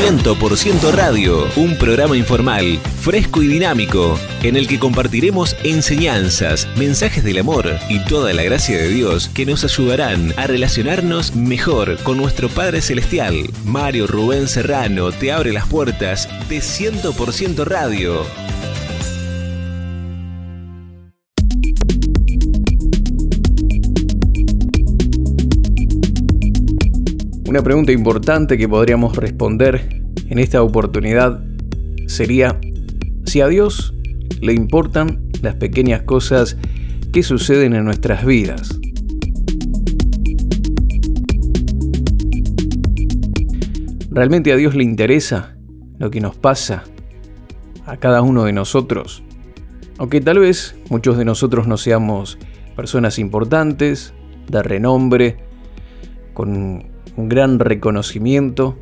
100% Radio, un programa informal, fresco y dinámico, en el que compartiremos enseñanzas, mensajes del amor y toda la gracia de Dios que nos ayudarán a relacionarnos mejor con nuestro Padre Celestial. Mario Rubén Serrano te abre las puertas de 100% Radio. Una pregunta importante que podríamos responder en esta oportunidad sería si a Dios le importan las pequeñas cosas que suceden en nuestras vidas. ¿Realmente a Dios le interesa lo que nos pasa a cada uno de nosotros? Aunque tal vez muchos de nosotros no seamos personas importantes, de renombre, con un gran reconocimiento.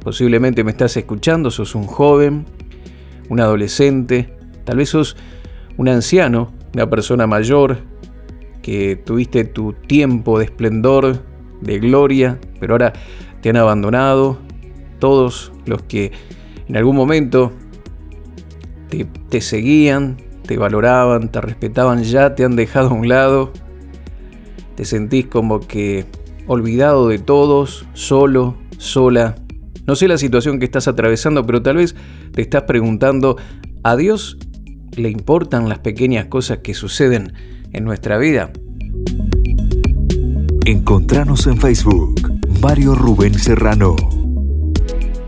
Posiblemente me estás escuchando, sos un joven, un adolescente, tal vez sos un anciano, una persona mayor, que tuviste tu tiempo de esplendor, de gloria, pero ahora te han abandonado. Todos los que en algún momento te, seguían, te valoraban, te respetaban, ya te han dejado a un lado. Te sentís como que olvidado de todos, solo, sola. No sé la situación que estás atravesando, pero tal vez te estás preguntando, ¿a Dios le importan las pequeñas cosas que suceden en nuestra vida? Encontranos en Facebook, Mario Rubén Serrano.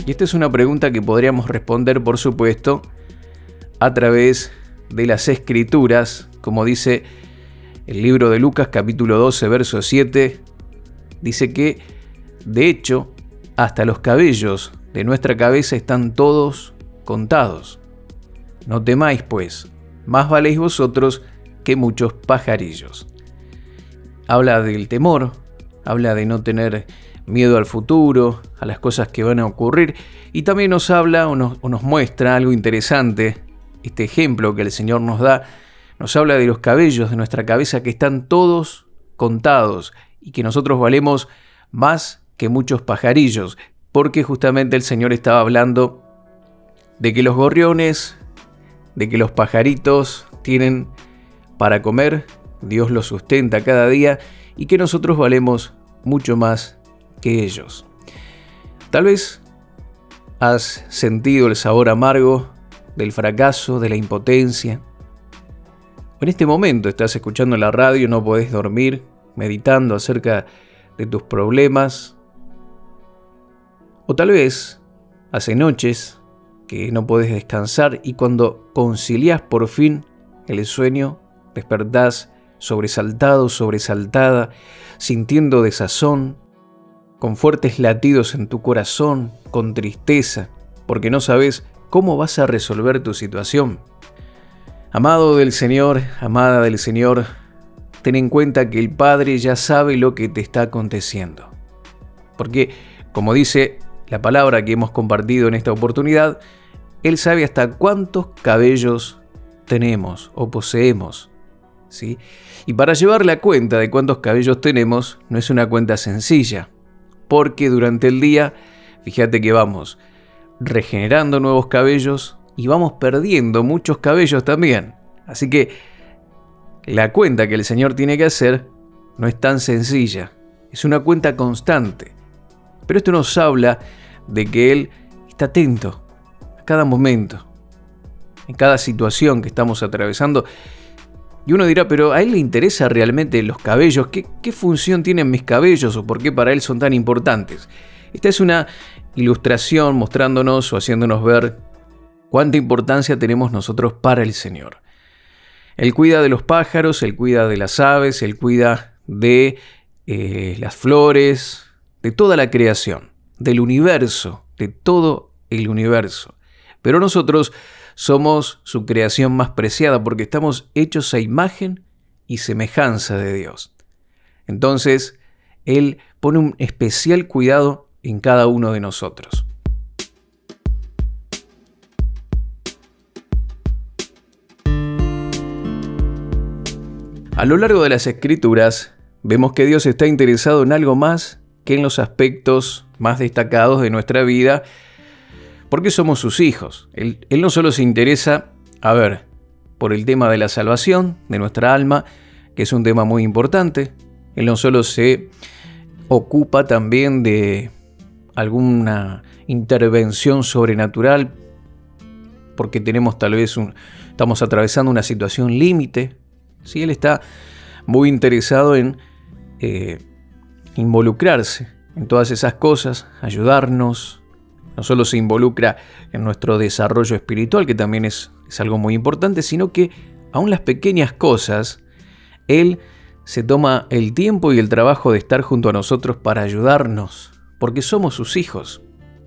Y esta es una pregunta que podríamos responder, por supuesto, a través de las escrituras, como dice el libro de Lucas capítulo 12, verso 7, dice que, de hecho, hasta los cabellos de nuestra cabeza están todos contados. No temáis, pues, más valéis vosotros que muchos pajarillos. Habla del temor, habla de no tener miedo al futuro, a las cosas que van a ocurrir, y también nos habla o nos, o nos muestra algo interesante, este ejemplo que el Señor nos da, nos habla de los cabellos de nuestra cabeza que están todos contados y que nosotros valemos más que muchos pajarillos, porque justamente el Señor estaba hablando de que los gorriones, de que los pajaritos tienen para comer, Dios los sustenta cada día y que nosotros valemos mucho más que ellos. Tal vez has sentido el sabor amargo del fracaso, de la impotencia. En este momento estás escuchando la radio, no podés dormir, meditando acerca de tus problemas. O tal vez hace noches que no puedes descansar y cuando concilias por fin el sueño, despertás sobresaltado, sobresaltada, sintiendo desazón, con fuertes latidos en tu corazón, con tristeza, porque no sabes cómo vas a resolver tu situación. Amado del Señor, amada del Señor, ten en cuenta que el Padre ya sabe lo que te está aconteciendo. Porque, como dice la palabra que hemos compartido en esta oportunidad, Él sabe hasta cuántos cabellos tenemos o poseemos. ¿sí? Y para llevar la cuenta de cuántos cabellos tenemos, no es una cuenta sencilla, porque durante el día, fíjate que vamos regenerando nuevos cabellos y vamos perdiendo muchos cabellos también. Así que la cuenta que el Señor tiene que hacer no es tan sencilla, es una cuenta constante. Pero esto nos habla de que Él está atento a cada momento, en cada situación que estamos atravesando. Y uno dirá, pero ¿a Él le interesa realmente los cabellos? ¿Qué, qué función tienen mis cabellos o por qué para Él son tan importantes? Esta es una ilustración mostrándonos o haciéndonos ver cuánta importancia tenemos nosotros para el Señor. Él cuida de los pájaros, él cuida de las aves, él cuida de eh, las flores, de toda la creación, del universo, de todo el universo. Pero nosotros somos su creación más preciada porque estamos hechos a imagen y semejanza de Dios. Entonces, Él pone un especial cuidado en cada uno de nosotros. A lo largo de las escrituras vemos que Dios está interesado en algo más que en los aspectos más destacados de nuestra vida, Porque somos sus hijos. Él, no solo se interesa, a ver, por el tema de la salvación de nuestra alma, que es un tema muy importante. Él no solo se ocupa también de alguna intervención sobrenatural porque tenemos tal vez estamos atravesando una situación límite. ¿Sí? Él está muy interesado en eh, involucrarse en todas esas cosas, ayudarnos. No solo se involucra en nuestro desarrollo espiritual, que también es, es algo muy importante, sino que aún las pequeñas cosas, Él se toma el tiempo y el trabajo de estar junto a nosotros para ayudarnos, porque somos sus hijos.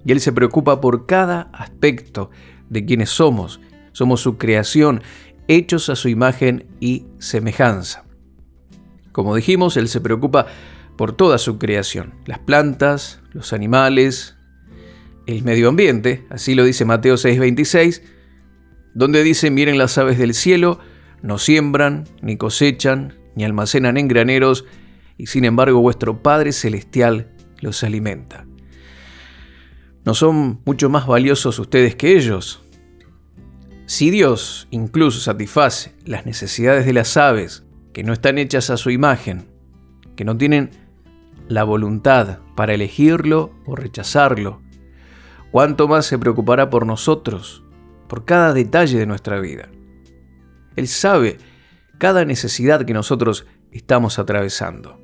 Y Él se preocupa por cada aspecto de quienes somos. Somos su creación, hechos a su imagen y semejanza. Como dijimos, Él se preocupa por toda su creación, las plantas, los animales, el medio ambiente, así lo dice Mateo 6:26, donde dice, miren las aves del cielo, no siembran, ni cosechan, ni almacenan en graneros, y sin embargo vuestro Padre Celestial los alimenta. ¿No son mucho más valiosos ustedes que ellos? Si Dios incluso satisface las necesidades de las aves que no están hechas a su imagen, que no tienen la voluntad para elegirlo o rechazarlo, ¿cuánto más se preocupará por nosotros, por cada detalle de nuestra vida? Él sabe cada necesidad que nosotros estamos atravesando.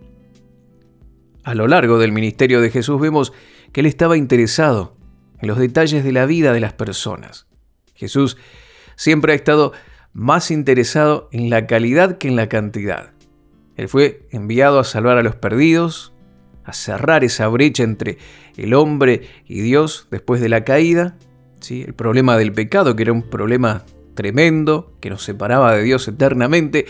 A lo largo del ministerio de Jesús vemos que Él estaba interesado en los detalles de la vida de las personas. Jesús siempre ha estado más interesado en la calidad que en la cantidad. Él fue enviado a salvar a los perdidos, a cerrar esa brecha entre el hombre y Dios después de la caída, ¿sí? el problema del pecado, que era un problema tremendo que nos separaba de Dios eternamente,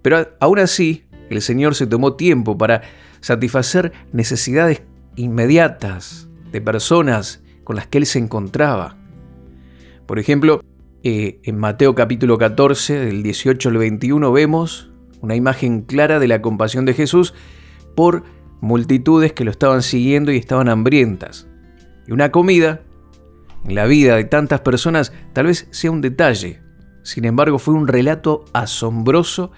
pero aún así el Señor se tomó tiempo para satisfacer necesidades inmediatas de personas con las que Él se encontraba. Por ejemplo, eh, en Mateo capítulo 14, del 18 al 21, vemos una imagen clara de la compasión de Jesús por multitudes que lo estaban siguiendo y estaban hambrientas. Y una comida en la vida de tantas personas tal vez sea un detalle, sin embargo fue un relato asombroso,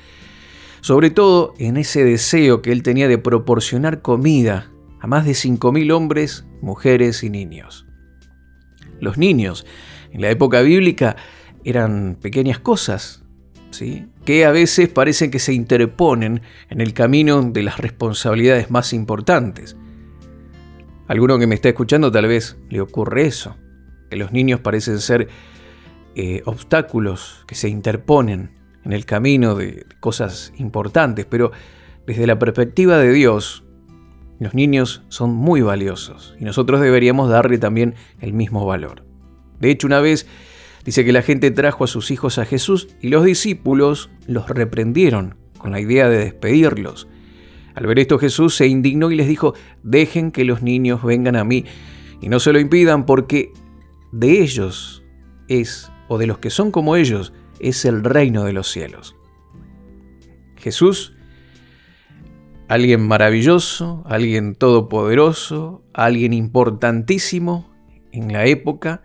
sobre todo en ese deseo que él tenía de proporcionar comida a más de 5.000 hombres, mujeres y niños. Los niños en la época bíblica eran pequeñas cosas, ¿sí? que a veces parecen que se interponen en el camino de las responsabilidades más importantes. alguno que me está escuchando tal vez le ocurre eso que los niños parecen ser eh, obstáculos que se interponen en el camino de cosas importantes, pero desde la perspectiva de Dios, los niños son muy valiosos y nosotros deberíamos darle también el mismo valor. De hecho, una vez dice que la gente trajo a sus hijos a Jesús y los discípulos los reprendieron con la idea de despedirlos. Al ver esto Jesús se indignó y les dijo, dejen que los niños vengan a mí y no se lo impidan porque de ellos es, o de los que son como ellos, es el reino de los cielos. Jesús, alguien maravilloso, alguien todopoderoso, alguien importantísimo en la época,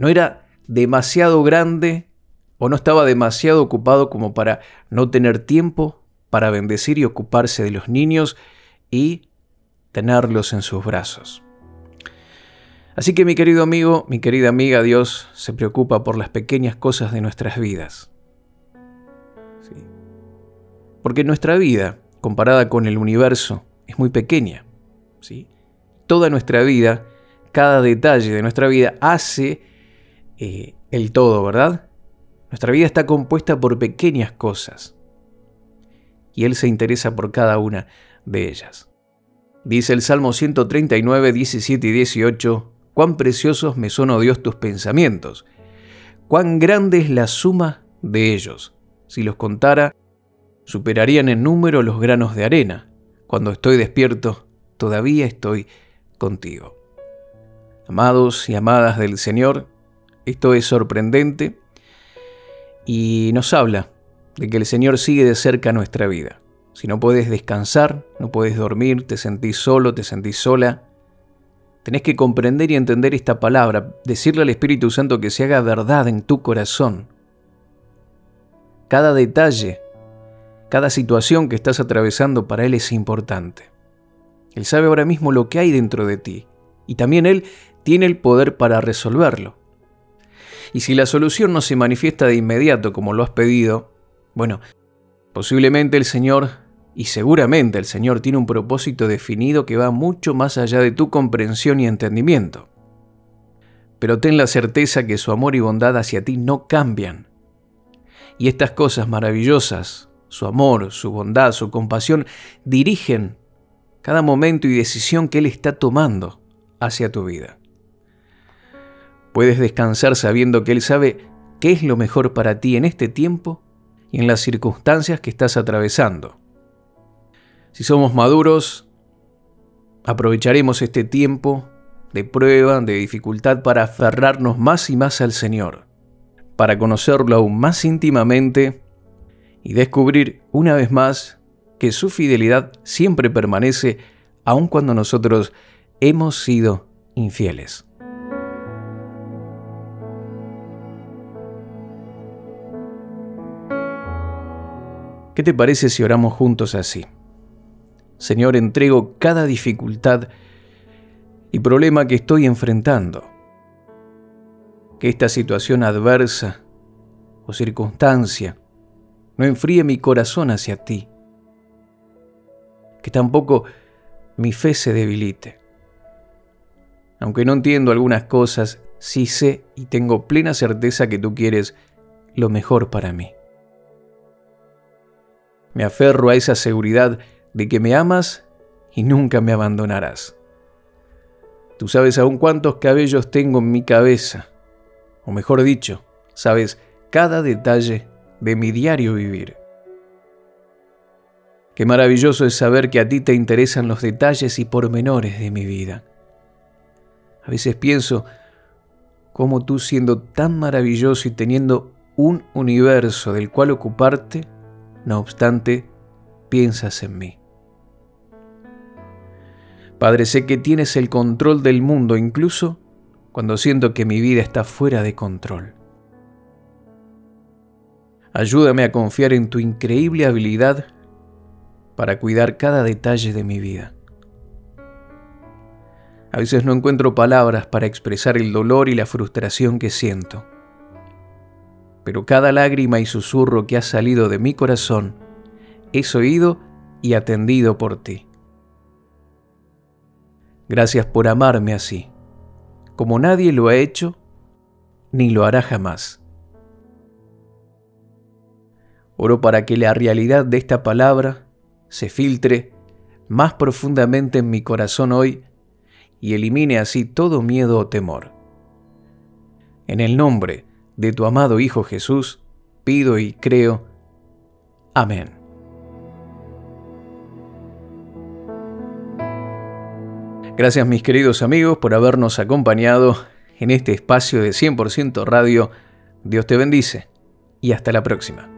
no era demasiado grande o no estaba demasiado ocupado como para no tener tiempo para bendecir y ocuparse de los niños y tenerlos en sus brazos. Así que mi querido amigo, mi querida amiga, Dios se preocupa por las pequeñas cosas de nuestras vidas. Porque nuestra vida, comparada con el universo, es muy pequeña. ¿sí? Toda nuestra vida, cada detalle de nuestra vida hace eh, el todo, ¿verdad? Nuestra vida está compuesta por pequeñas cosas. Y Él se interesa por cada una de ellas. Dice el Salmo 139, 17 y 18, cuán preciosos me son, oh Dios, tus pensamientos, cuán grande es la suma de ellos. Si los contara, superarían en número los granos de arena. Cuando estoy despierto, todavía estoy contigo. Amados y amadas del Señor, esto es sorprendente y nos habla de que el Señor sigue de cerca nuestra vida. Si no puedes descansar, no puedes dormir, te sentís solo, te sentís sola, Tenés que comprender y entender esta palabra, decirle al Espíritu Santo que se haga verdad en tu corazón. Cada detalle, cada situación que estás atravesando para Él es importante. Él sabe ahora mismo lo que hay dentro de ti y también Él tiene el poder para resolverlo. Y si la solución no se manifiesta de inmediato como lo has pedido, bueno, posiblemente el Señor y seguramente el Señor tiene un propósito definido que va mucho más allá de tu comprensión y entendimiento. Pero ten la certeza que su amor y bondad hacia ti no cambian. Y estas cosas maravillosas, su amor, su bondad, su compasión, dirigen cada momento y decisión que Él está tomando hacia tu vida. Puedes descansar sabiendo que Él sabe qué es lo mejor para ti en este tiempo y en las circunstancias que estás atravesando. Si somos maduros, aprovecharemos este tiempo de prueba, de dificultad para aferrarnos más y más al Señor, para conocerlo aún más íntimamente y descubrir una vez más que su fidelidad siempre permanece aun cuando nosotros hemos sido infieles. ¿Qué te parece si oramos juntos así? Señor, entrego cada dificultad y problema que estoy enfrentando. Que esta situación adversa o circunstancia no enfríe mi corazón hacia ti. Que tampoco mi fe se debilite. Aunque no entiendo algunas cosas, sí sé y tengo plena certeza que tú quieres lo mejor para mí. Me aferro a esa seguridad de que me amas y nunca me abandonarás. Tú sabes aún cuántos cabellos tengo en mi cabeza, o mejor dicho, sabes cada detalle de mi diario vivir. Qué maravilloso es saber que a ti te interesan los detalles y pormenores de mi vida. A veces pienso cómo tú siendo tan maravilloso y teniendo un universo del cual ocuparte, no obstante, piensas en mí. Padre, sé que tienes el control del mundo incluso cuando siento que mi vida está fuera de control. Ayúdame a confiar en tu increíble habilidad para cuidar cada detalle de mi vida. A veces no encuentro palabras para expresar el dolor y la frustración que siento pero cada lágrima y susurro que ha salido de mi corazón es oído y atendido por ti. Gracias por amarme así, como nadie lo ha hecho ni lo hará jamás. Oro para que la realidad de esta palabra se filtre más profundamente en mi corazón hoy y elimine así todo miedo o temor. En el nombre de tu amado Hijo Jesús, pido y creo. Amén. Gracias mis queridos amigos por habernos acompañado en este espacio de 100% radio. Dios te bendice y hasta la próxima.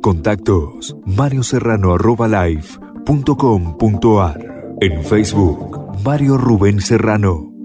Contactos marioserrano.live.com.ar En Facebook, Mario Rubén Serrano.